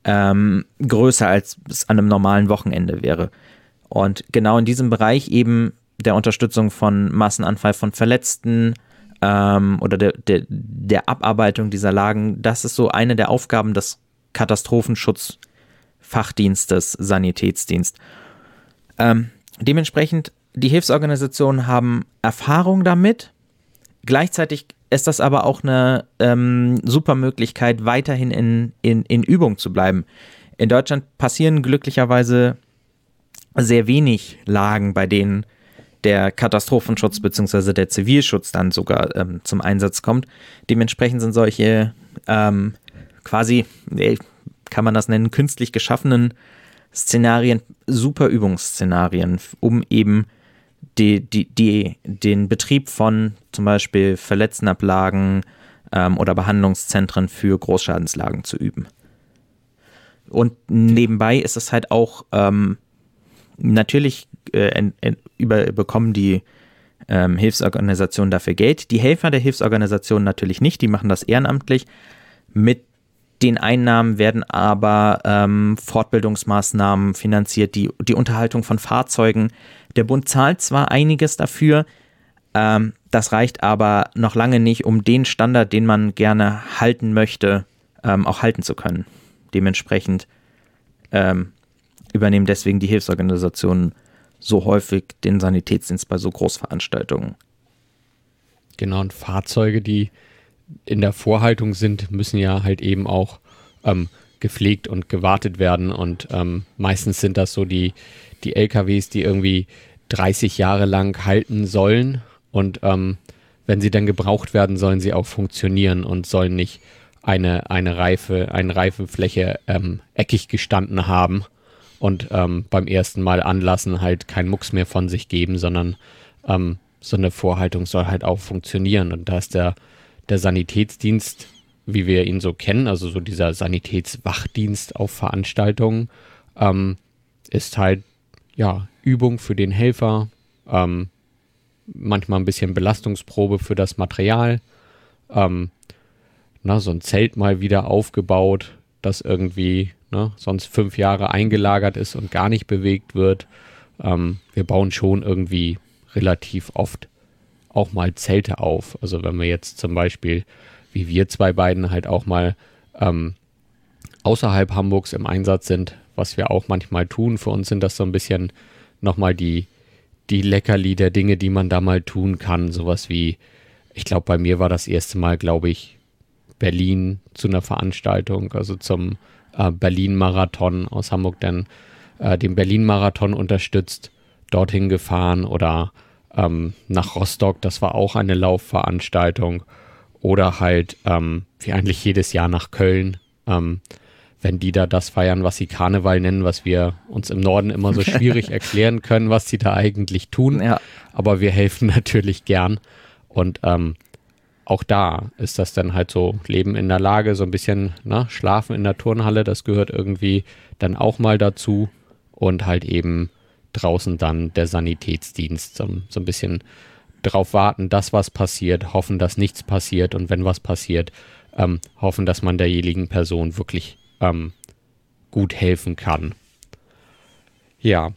ähm, größer als es an einem normalen Wochenende wäre. Und genau in diesem Bereich eben der Unterstützung von Massenanfall von Verletzten ähm, oder der, der, der Abarbeitung dieser Lagen, das ist so eine der Aufgaben des Katastrophenschutzfachdienstes, Sanitätsdienst. Ähm, dementsprechend, die Hilfsorganisationen haben Erfahrung damit. Gleichzeitig ist das aber auch eine ähm, super Möglichkeit, weiterhin in, in, in Übung zu bleiben. In Deutschland passieren glücklicherweise sehr wenig Lagen, bei denen der Katastrophenschutz bzw. der Zivilschutz dann sogar ähm, zum Einsatz kommt. Dementsprechend sind solche ähm, quasi, äh, kann man das nennen, künstlich geschaffenen Szenarien super Übungsszenarien, um eben die, die, die, den Betrieb von zum Beispiel Verletztenablagen ähm, oder Behandlungszentren für Großschadenslagen zu üben. Und nebenbei ist es halt auch ähm, natürlich äh, en, en, über, bekommen die ähm, Hilfsorganisationen dafür Geld. Die Helfer der Hilfsorganisationen natürlich nicht, die machen das ehrenamtlich. Mit den Einnahmen werden aber ähm, Fortbildungsmaßnahmen finanziert, die, die Unterhaltung von Fahrzeugen. Der Bund zahlt zwar einiges dafür, ähm, das reicht aber noch lange nicht, um den Standard, den man gerne halten möchte, ähm, auch halten zu können. Dementsprechend ähm, übernehmen deswegen die Hilfsorganisationen so häufig den Sanitätsdienst bei so Großveranstaltungen. Genau, und Fahrzeuge, die in der Vorhaltung sind, müssen ja halt eben auch ähm, gepflegt und gewartet werden. Und ähm, meistens sind das so die, die LKWs, die irgendwie 30 Jahre lang halten sollen. Und ähm, wenn sie dann gebraucht werden, sollen sie auch funktionieren und sollen nicht eine, eine Reife, eine Reifenfläche ähm, eckig gestanden haben und ähm, beim ersten Mal anlassen halt keinen Mucks mehr von sich geben, sondern ähm, so eine Vorhaltung soll halt auch funktionieren. Und da ist der, der Sanitätsdienst, wie wir ihn so kennen, also so dieser Sanitätswachdienst auf Veranstaltungen, ähm, ist halt ja Übung für den Helfer, ähm, manchmal ein bisschen Belastungsprobe für das Material, ähm, na, so ein Zelt mal wieder aufgebaut, das irgendwie ne, sonst fünf Jahre eingelagert ist und gar nicht bewegt wird. Ähm, wir bauen schon irgendwie relativ oft auch mal Zelte auf. Also wenn wir jetzt zum Beispiel, wie wir zwei beiden halt auch mal ähm, außerhalb Hamburgs im Einsatz sind, was wir auch manchmal tun. Für uns sind das so ein bisschen nochmal die, die Leckerli der Dinge, die man da mal tun kann. Sowas wie, ich glaube, bei mir war das erste Mal, glaube ich, Berlin zu einer Veranstaltung, also zum äh, Berlin-Marathon aus Hamburg, dann äh, den Berlin-Marathon unterstützt, dorthin gefahren oder ähm, nach Rostock, das war auch eine Laufveranstaltung. Oder halt, ähm, wie eigentlich jedes Jahr nach Köln, ähm, wenn die da das feiern, was sie Karneval nennen, was wir uns im Norden immer so schwierig *laughs* erklären können, was sie da eigentlich tun. Ja. Aber wir helfen *laughs* natürlich gern. Und ähm, auch da ist das dann halt so Leben in der Lage, so ein bisschen ne, Schlafen in der Turnhalle, das gehört irgendwie dann auch mal dazu. Und halt eben draußen dann der Sanitätsdienst, so, so ein bisschen drauf warten, dass was passiert, hoffen, dass nichts passiert und wenn was passiert, ähm, hoffen, dass man derjenigen Person wirklich ähm, gut helfen kann. Ja,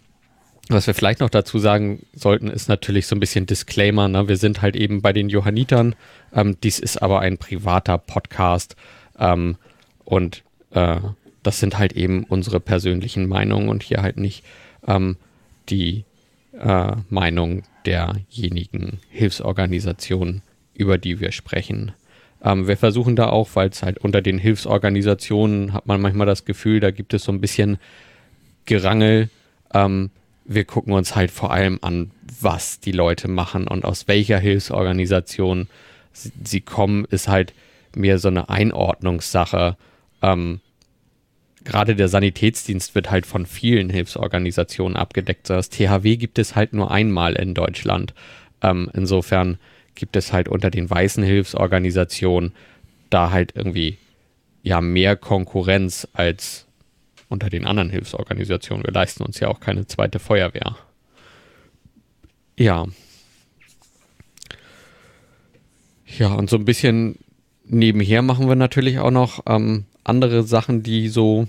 was wir vielleicht noch dazu sagen sollten, ist natürlich so ein bisschen Disclaimer. Ne? Wir sind halt eben bei den Johannitern. Ähm, dies ist aber ein privater Podcast ähm, und äh, das sind halt eben unsere persönlichen Meinungen und hier halt nicht ähm, die äh, Meinung derjenigen Hilfsorganisationen, über die wir sprechen. Ähm, wir versuchen da auch, weil es halt unter den Hilfsorganisationen hat man manchmal das Gefühl, da gibt es so ein bisschen Gerangel. Ähm, wir gucken uns halt vor allem an, was die Leute machen und aus welcher Hilfsorganisation sie, sie kommen, ist halt mehr so eine Einordnungssache. Ähm, Gerade der Sanitätsdienst wird halt von vielen Hilfsorganisationen abgedeckt. Das THW gibt es halt nur einmal in Deutschland. Ähm, insofern gibt es halt unter den weißen Hilfsorganisationen da halt irgendwie ja mehr Konkurrenz als unter den anderen Hilfsorganisationen. Wir leisten uns ja auch keine zweite Feuerwehr. Ja. Ja, und so ein bisschen nebenher machen wir natürlich auch noch ähm, andere Sachen, die so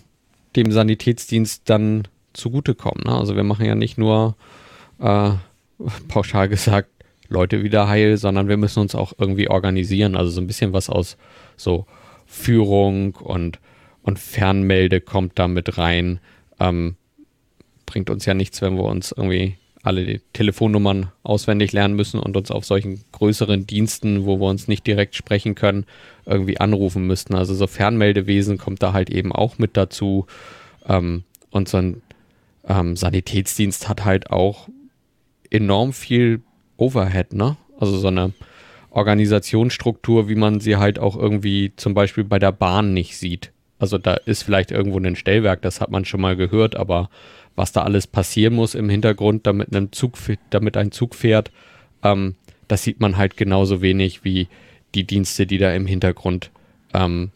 dem Sanitätsdienst dann zugutekommen. Ne? Also wir machen ja nicht nur äh, *laughs* pauschal gesagt Leute wieder heil, sondern wir müssen uns auch irgendwie organisieren. Also so ein bisschen was aus so Führung und und Fernmelde kommt da mit rein. Ähm, bringt uns ja nichts, wenn wir uns irgendwie alle die Telefonnummern auswendig lernen müssen und uns auf solchen größeren Diensten, wo wir uns nicht direkt sprechen können, irgendwie anrufen müssten. Also so Fernmeldewesen kommt da halt eben auch mit dazu. Ähm, und so ein ähm, Sanitätsdienst hat halt auch enorm viel Overhead, ne? Also so eine Organisationsstruktur, wie man sie halt auch irgendwie zum Beispiel bei der Bahn nicht sieht. Also da ist vielleicht irgendwo ein Stellwerk, das hat man schon mal gehört, aber was da alles passieren muss im Hintergrund, damit, ein Zug, damit ein Zug fährt, ähm, das sieht man halt genauso wenig wie die Dienste, die da im Hintergrund ähm,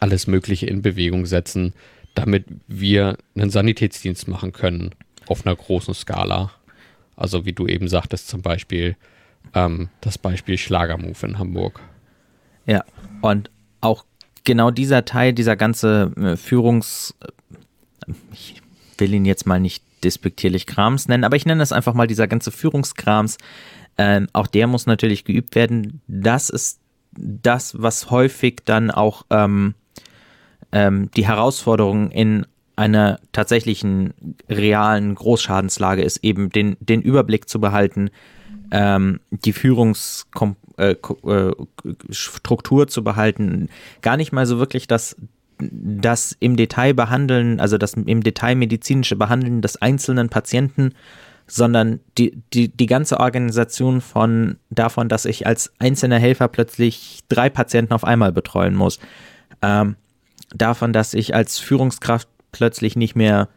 alles Mögliche in Bewegung setzen, damit wir einen Sanitätsdienst machen können auf einer großen Skala. Also wie du eben sagtest, zum Beispiel ähm, das Beispiel Schlagermove in Hamburg. Ja, und auch genau dieser Teil, dieser ganze äh, Führungs, ich will ihn jetzt mal nicht despektierlich Krams nennen, aber ich nenne es einfach mal dieser ganze Führungskrams, ähm, auch der muss natürlich geübt werden. Das ist das, was häufig dann auch ähm, ähm, die Herausforderung in einer tatsächlichen realen Großschadenslage ist, eben den, den Überblick zu behalten, ähm, die Führungsstruktur äh, äh, zu behalten, gar nicht mal so wirklich das, das im Detail behandeln, also das im Detail medizinische Behandeln des einzelnen Patienten, sondern die, die, die ganze Organisation von davon, dass ich als einzelner Helfer plötzlich drei Patienten auf einmal betreuen muss. Ähm, davon, dass ich als Führungskraft plötzlich nicht mehr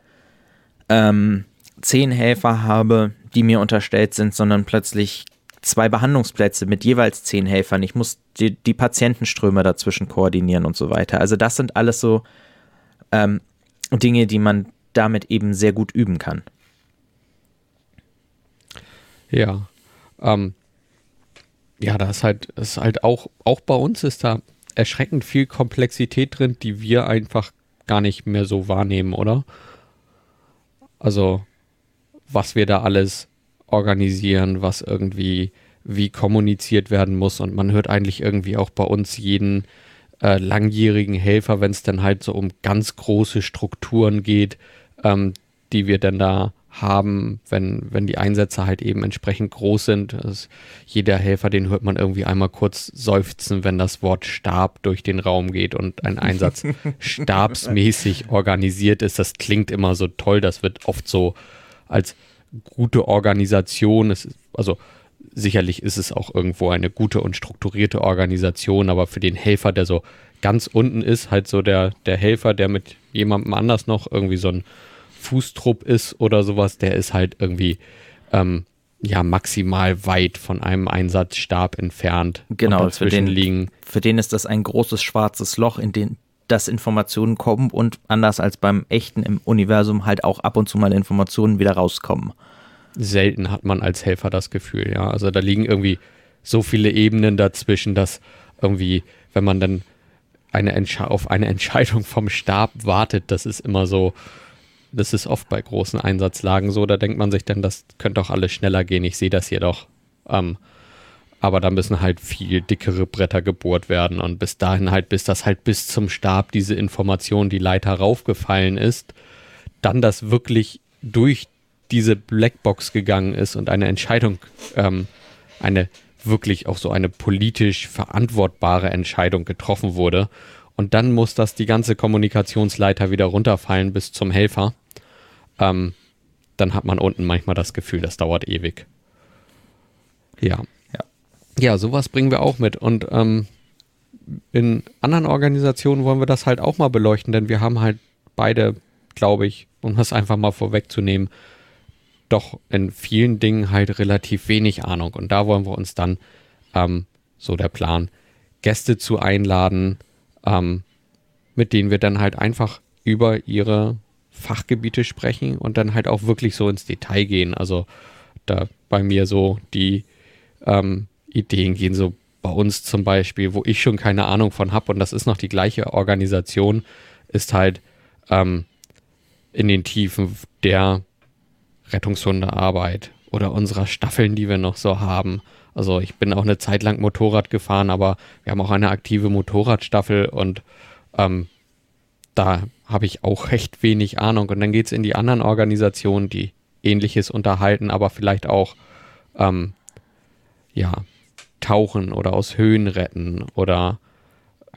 ähm, zehn Helfer habe, die mir unterstellt sind, sondern plötzlich zwei Behandlungsplätze mit jeweils zehn Helfern. Ich muss die, die Patientenströme dazwischen koordinieren und so weiter. Also das sind alles so ähm, Dinge, die man damit eben sehr gut üben kann. Ja. Ähm, ja, da ist halt, ist halt auch, auch bei uns ist da erschreckend viel Komplexität drin, die wir einfach gar nicht mehr so wahrnehmen, oder? Also, was wir da alles organisieren, was irgendwie wie kommuniziert werden muss. Und man hört eigentlich irgendwie auch bei uns jeden äh, langjährigen Helfer, wenn es dann halt so um ganz große Strukturen geht, ähm, die wir dann da haben, wenn, wenn die Einsätze halt eben entsprechend groß sind. Also jeder Helfer, den hört man irgendwie einmal kurz seufzen, wenn das Wort Stab durch den Raum geht und ein *laughs* Einsatz stabsmäßig organisiert ist. Das klingt immer so toll, das wird oft so als gute Organisation, es also sicherlich ist es auch irgendwo eine gute und strukturierte Organisation, aber für den Helfer, der so ganz unten ist, halt so der, der Helfer, der mit jemandem anders noch irgendwie so ein Fußtrupp ist oder sowas, der ist halt irgendwie ähm, ja maximal weit von einem Einsatzstab entfernt. Genau, für den, liegen. für den ist das ein großes schwarzes Loch, in dem das Informationen kommen und anders als beim echten im Universum halt auch ab und zu mal Informationen wieder rauskommen. Selten hat man als Helfer das Gefühl, ja. Also da liegen irgendwie so viele Ebenen dazwischen, dass irgendwie, wenn man dann eine auf eine Entscheidung vom Stab wartet, das ist immer so, das ist oft bei großen Einsatzlagen so, da denkt man sich dann, das könnte doch alles schneller gehen, ich sehe das hier doch. Ähm, aber da müssen halt viel dickere Bretter gebohrt werden und bis dahin halt, bis das halt bis zum Stab diese Information, die Leiter raufgefallen ist, dann das wirklich durch diese Blackbox gegangen ist und eine Entscheidung, ähm, eine wirklich auch so eine politisch verantwortbare Entscheidung getroffen wurde. Und dann muss das die ganze Kommunikationsleiter wieder runterfallen bis zum Helfer ähm, dann hat man unten manchmal das Gefühl, das dauert ewig. Ja. Ja, ja sowas bringen wir auch mit. Und ähm, in anderen Organisationen wollen wir das halt auch mal beleuchten, denn wir haben halt beide, glaube ich, um das einfach mal vorwegzunehmen, doch in vielen Dingen halt relativ wenig Ahnung. Und da wollen wir uns dann, ähm, so der Plan, Gäste zu einladen, ähm, mit denen wir dann halt einfach über ihre Fachgebiete sprechen und dann halt auch wirklich so ins Detail gehen. Also da bei mir so die ähm, Ideen gehen so bei uns zum Beispiel, wo ich schon keine Ahnung von habe und das ist noch die gleiche Organisation, ist halt ähm, in den Tiefen der Rettungshundearbeit oder unserer Staffeln, die wir noch so haben. Also ich bin auch eine Zeit lang Motorrad gefahren, aber wir haben auch eine aktive Motorradstaffel und ähm, da habe ich auch recht wenig Ahnung. Und dann geht es in die anderen Organisationen, die ähnliches unterhalten, aber vielleicht auch ähm, ja, tauchen oder aus Höhen retten oder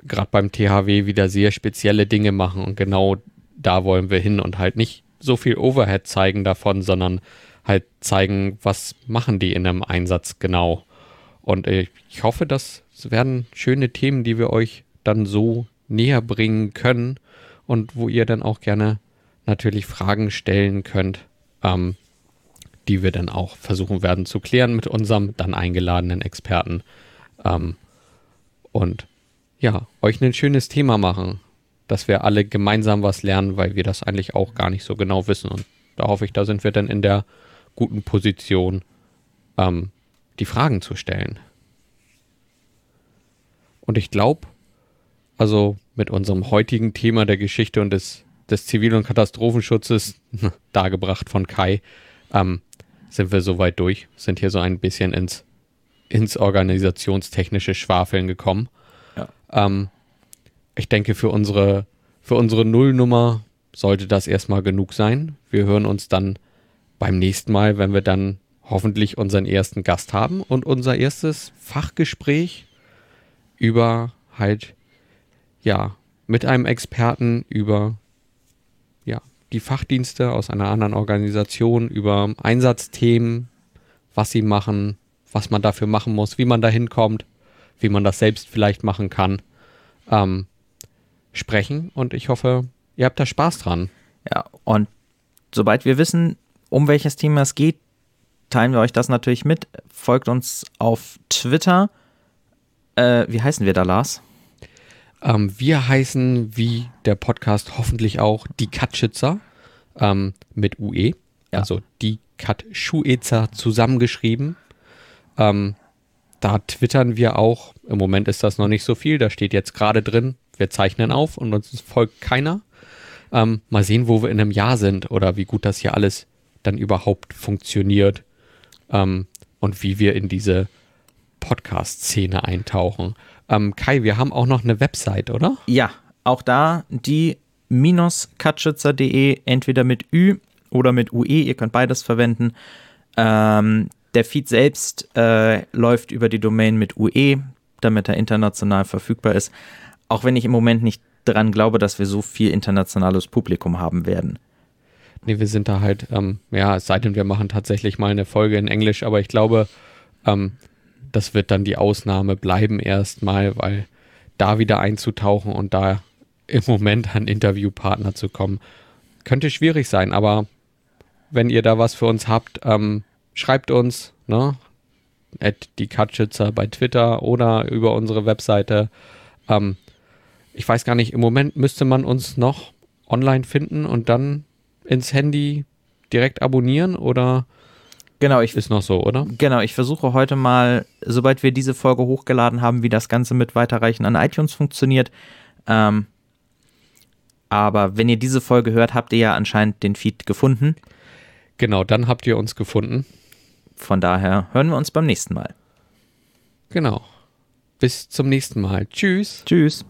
gerade beim THW wieder sehr spezielle Dinge machen. Und genau da wollen wir hin und halt nicht so viel Overhead zeigen davon, sondern halt zeigen, was machen die in einem Einsatz genau. Und äh, ich hoffe, das werden schöne Themen, die wir euch dann so näher bringen können und wo ihr dann auch gerne natürlich Fragen stellen könnt, ähm, die wir dann auch versuchen werden zu klären mit unserem dann eingeladenen Experten. Ähm, und ja, euch ein schönes Thema machen, dass wir alle gemeinsam was lernen, weil wir das eigentlich auch gar nicht so genau wissen. Und da hoffe ich, da sind wir dann in der guten Position, ähm, die Fragen zu stellen. Und ich glaube, also mit unserem heutigen Thema der Geschichte und des, des Zivil- und Katastrophenschutzes, *laughs* dargebracht von Kai, ähm, sind wir soweit durch, sind hier so ein bisschen ins, ins organisationstechnische Schwafeln gekommen. Ja. Ähm, ich denke, für unsere, für unsere Nullnummer sollte das erstmal genug sein. Wir hören uns dann beim nächsten Mal, wenn wir dann hoffentlich unseren ersten Gast haben und unser erstes Fachgespräch über halt ja, mit einem Experten über ja, die Fachdienste aus einer anderen Organisation, über Einsatzthemen, was sie machen, was man dafür machen muss, wie man da hinkommt, wie man das selbst vielleicht machen kann, ähm, sprechen. Und ich hoffe, ihr habt da Spaß dran. Ja, und sobald wir wissen, um welches Thema es geht, teilen wir euch das natürlich mit. Folgt uns auf Twitter. Äh, wie heißen wir da, Lars? Ähm, wir heißen, wie der Podcast hoffentlich auch, die Katschitzer ähm, mit UE. Ja. Also die Katschüitzer zusammengeschrieben. Ähm, da twittern wir auch. Im Moment ist das noch nicht so viel. Da steht jetzt gerade drin, wir zeichnen auf und uns folgt keiner. Ähm, mal sehen, wo wir in einem Jahr sind oder wie gut das hier alles dann überhaupt funktioniert ähm, und wie wir in diese Podcast-Szene eintauchen. Ähm, Kai, wir haben auch noch eine Website, oder? Ja, auch da die katschützer.de, entweder mit Ü oder mit UE, ihr könnt beides verwenden. Ähm, der Feed selbst äh, läuft über die Domain mit UE, damit er international verfügbar ist. Auch wenn ich im Moment nicht daran glaube, dass wir so viel internationales Publikum haben werden. Nee, wir sind da halt, ähm, ja, es sei denn, wir machen tatsächlich mal eine Folge in Englisch, aber ich glaube, ähm, das wird dann die Ausnahme bleiben erstmal, weil da wieder einzutauchen und da im Moment an Interviewpartner zu kommen, könnte schwierig sein, aber wenn ihr da was für uns habt, ähm, schreibt uns, ne? At die Katschützer bei Twitter oder über unsere Webseite. Ähm, ich weiß gar nicht, im Moment müsste man uns noch online finden und dann ins Handy direkt abonnieren oder Genau, ich, ist noch so, oder? genau, ich versuche heute mal, sobald wir diese Folge hochgeladen haben, wie das Ganze mit Weiterreichen an iTunes funktioniert. Ähm, aber wenn ihr diese Folge hört, habt ihr ja anscheinend den Feed gefunden. Genau, dann habt ihr uns gefunden. Von daher hören wir uns beim nächsten Mal. Genau. Bis zum nächsten Mal. Tschüss. Tschüss.